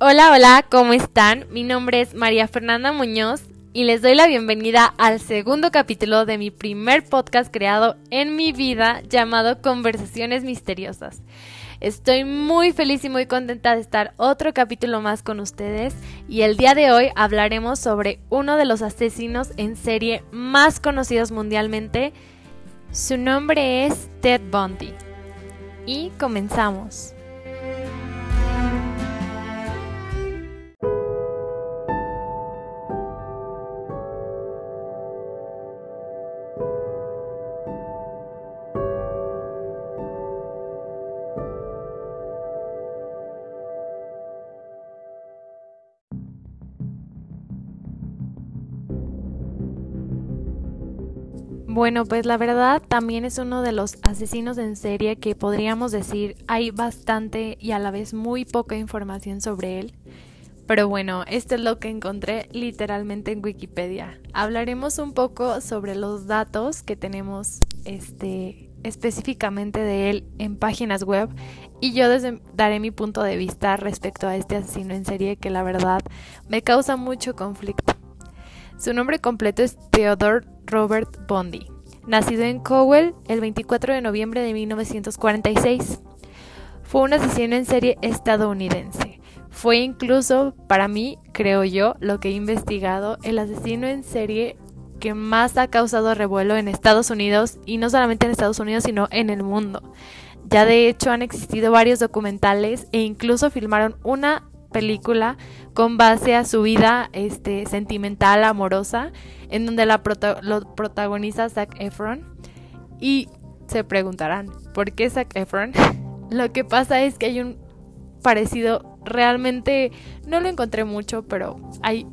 Hola, hola, ¿cómo están? Mi nombre es María Fernanda Muñoz y les doy la bienvenida al segundo capítulo de mi primer podcast creado en mi vida llamado Conversaciones Misteriosas. Estoy muy feliz y muy contenta de estar otro capítulo más con ustedes y el día de hoy hablaremos sobre uno de los asesinos en serie más conocidos mundialmente. Su nombre es Ted Bundy. Y comenzamos. Bueno, pues la verdad también es uno de los asesinos en serie que podríamos decir hay bastante y a la vez muy poca información sobre él. Pero bueno, esto es lo que encontré literalmente en Wikipedia. Hablaremos un poco sobre los datos que tenemos este específicamente de él en páginas web y yo daré mi punto de vista respecto a este asesino en serie que la verdad me causa mucho conflicto. Su nombre completo es Theodore Robert Bundy, nacido en Cowell el 24 de noviembre de 1946. Fue un asesino en serie estadounidense. Fue incluso, para mí, creo yo, lo que he investigado, el asesino en serie que más ha causado revuelo en Estados Unidos, y no solamente en Estados Unidos, sino en el mundo. Ya de hecho han existido varios documentales e incluso filmaron una película con base a su vida este, sentimental, amorosa, en donde la lo protagoniza Zac Efron. Y se preguntarán, ¿por qué Zac Efron? lo que pasa es que hay un parecido, realmente no lo encontré mucho, pero hay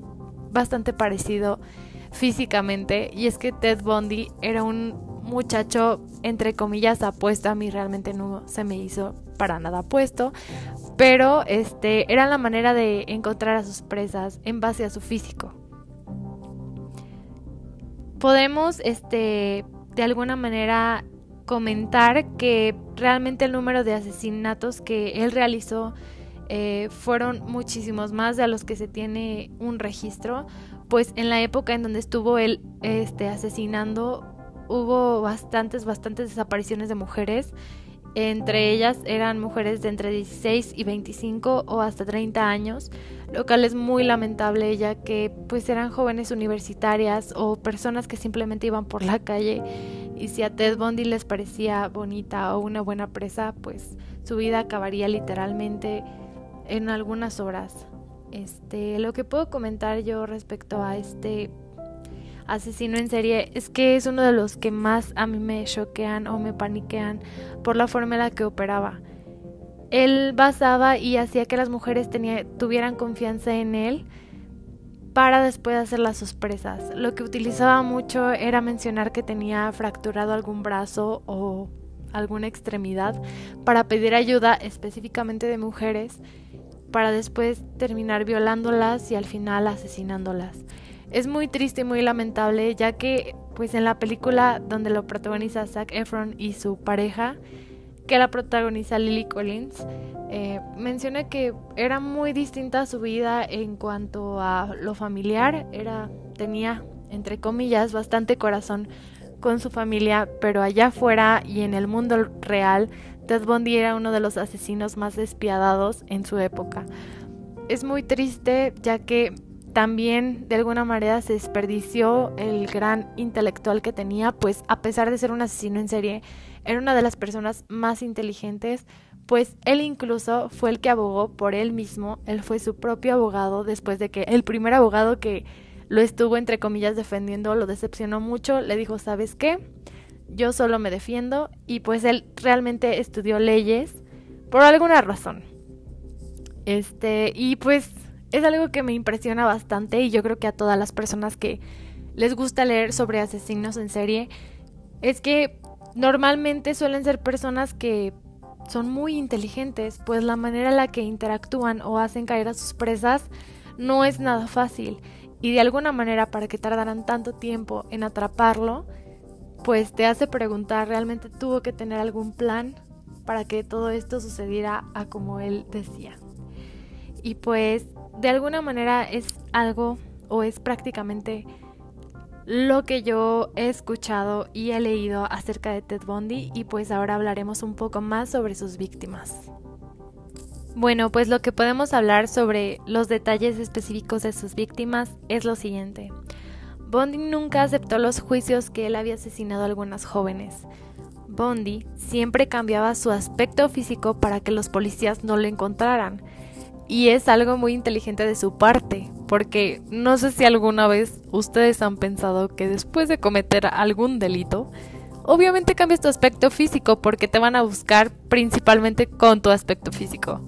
bastante parecido físicamente. Y es que Ted Bundy era un muchacho, entre comillas, apuesto. A mí realmente no se me hizo para nada apuesto. Pero este era la manera de encontrar a sus presas en base a su físico. Podemos, este, de alguna manera comentar que realmente el número de asesinatos que él realizó eh, fueron muchísimos más de los que se tiene un registro, pues en la época en donde estuvo él este, asesinando hubo bastantes, bastantes desapariciones de mujeres. Entre ellas eran mujeres de entre 16 y 25 o hasta 30 años, lo cual es muy lamentable ya que pues eran jóvenes universitarias o personas que simplemente iban por la calle y si a Ted Bundy les parecía bonita o una buena presa, pues su vida acabaría literalmente en algunas horas. Este, lo que puedo comentar yo respecto a este asesino en serie es que es uno de los que más a mí me choquean o me paniquean por la forma en la que operaba. Él basaba y hacía que las mujeres tuvieran confianza en él para después hacer las sorpresas. Lo que utilizaba mucho era mencionar que tenía fracturado algún brazo o alguna extremidad para pedir ayuda específicamente de mujeres para después terminar violándolas y al final asesinándolas. Es muy triste y muy lamentable ya que pues en la película donde lo protagoniza Zac Efron y su pareja, que la protagoniza Lily Collins, eh, menciona que era muy distinta su vida en cuanto a lo familiar, era, tenía, entre comillas, bastante corazón con su familia, pero allá afuera y en el mundo real, Ted Bundy era uno de los asesinos más despiadados en su época. Es muy triste ya que también de alguna manera se desperdició el gran intelectual que tenía, pues a pesar de ser un asesino en serie, era una de las personas más inteligentes, pues él incluso fue el que abogó por él mismo, él fue su propio abogado después de que el primer abogado que lo estuvo entre comillas defendiendo lo decepcionó mucho, le dijo, ¿sabes qué? Yo solo me defiendo y pues él realmente estudió leyes por alguna razón. Este, y pues es algo que me impresiona bastante y yo creo que a todas las personas que les gusta leer sobre asesinos en serie es que normalmente suelen ser personas que son muy inteligentes, pues la manera en la que interactúan o hacen caer a sus presas no es nada fácil y de alguna manera para que tardaran tanto tiempo en atraparlo, pues te hace preguntar, ¿realmente tuvo que tener algún plan para que todo esto sucediera a como él decía? y pues de alguna manera es algo o es prácticamente lo que yo he escuchado y he leído acerca de Ted Bundy y pues ahora hablaremos un poco más sobre sus víctimas. Bueno, pues lo que podemos hablar sobre los detalles específicos de sus víctimas es lo siguiente. Bundy nunca aceptó los juicios que él había asesinado a algunas jóvenes. Bundy siempre cambiaba su aspecto físico para que los policías no lo encontraran. Y es algo muy inteligente de su parte, porque no sé si alguna vez ustedes han pensado que después de cometer algún delito, obviamente cambias tu aspecto físico porque te van a buscar principalmente con tu aspecto físico.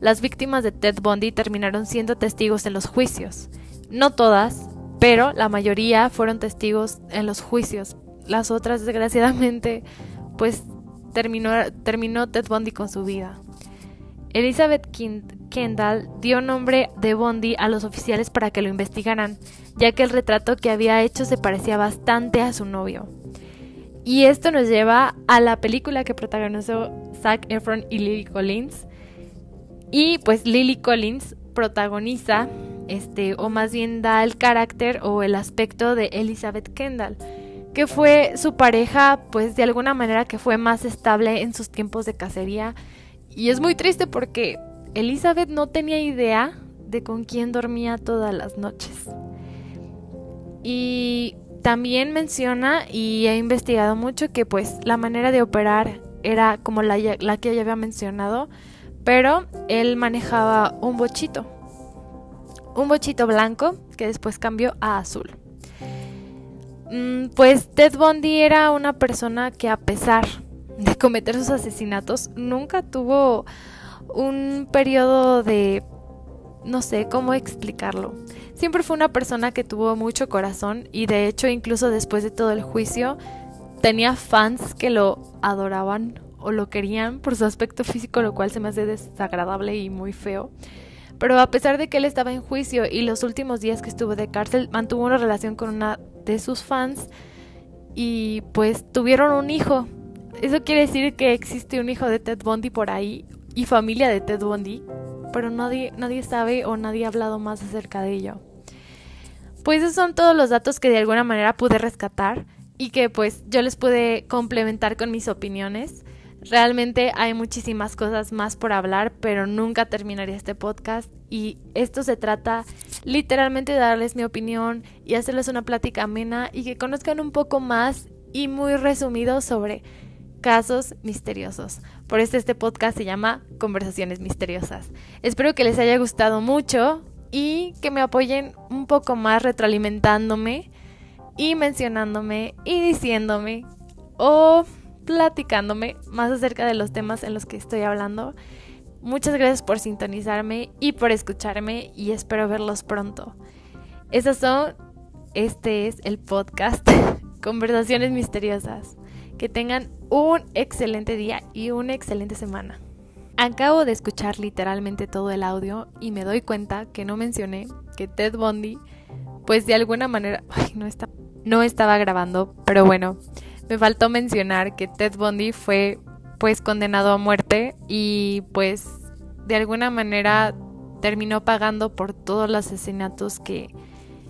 Las víctimas de Ted Bundy terminaron siendo testigos en los juicios. No todas, pero la mayoría fueron testigos en los juicios. Las otras, desgraciadamente, pues terminó, terminó Ted Bundy con su vida. Elizabeth Kendall dio nombre de Bondi a los oficiales para que lo investigaran, ya que el retrato que había hecho se parecía bastante a su novio. Y esto nos lleva a la película que protagonizó Zac Efron y Lily Collins. Y pues Lily Collins protagoniza, este, o más bien da el carácter o el aspecto de Elizabeth Kendall, que fue su pareja, pues de alguna manera que fue más estable en sus tiempos de cacería y es muy triste porque Elizabeth no tenía idea de con quién dormía todas las noches. Y también menciona y he investigado mucho que pues la manera de operar era como la, la que ya había mencionado, pero él manejaba un bochito. Un bochito blanco que después cambió a azul. Mm, pues Ted Bundy era una persona que a pesar de cometer sus asesinatos, nunca tuvo un periodo de... no sé cómo explicarlo. Siempre fue una persona que tuvo mucho corazón y de hecho incluso después de todo el juicio tenía fans que lo adoraban o lo querían por su aspecto físico, lo cual se me hace desagradable y muy feo. Pero a pesar de que él estaba en juicio y los últimos días que estuvo de cárcel, mantuvo una relación con una de sus fans y pues tuvieron un hijo eso quiere decir que existe un hijo de Ted Bundy por ahí y familia de Ted Bundy, pero nadie, nadie sabe o nadie ha hablado más acerca de ello. Pues esos son todos los datos que de alguna manera pude rescatar y que pues yo les pude complementar con mis opiniones. Realmente hay muchísimas cosas más por hablar, pero nunca terminaría este podcast y esto se trata literalmente de darles mi opinión y hacerles una plática amena y que conozcan un poco más y muy resumido sobre casos misteriosos. Por eso este podcast se llama Conversaciones Misteriosas. Espero que les haya gustado mucho y que me apoyen un poco más retroalimentándome y mencionándome y diciéndome o platicándome más acerca de los temas en los que estoy hablando. Muchas gracias por sintonizarme y por escucharme y espero verlos pronto. Esas son, este es el podcast Conversaciones Misteriosas. Que tengan un excelente día y una excelente semana. Acabo de escuchar literalmente todo el audio y me doy cuenta que no mencioné que Ted Bundy, pues de alguna manera, no, está, no estaba grabando, pero bueno, me faltó mencionar que Ted Bundy fue pues condenado a muerte y pues de alguna manera terminó pagando por todos los asesinatos que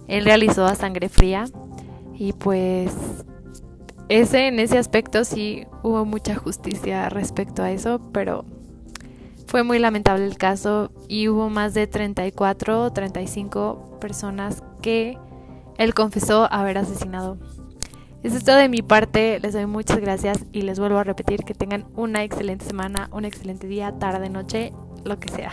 él realizó a sangre fría y pues ese en ese aspecto sí hubo mucha justicia respecto a eso, pero fue muy lamentable el caso y hubo más de 34 o 35 personas que él confesó haber asesinado. Eso es todo de mi parte, les doy muchas gracias y les vuelvo a repetir que tengan una excelente semana, un excelente día, tarde, noche, lo que sea.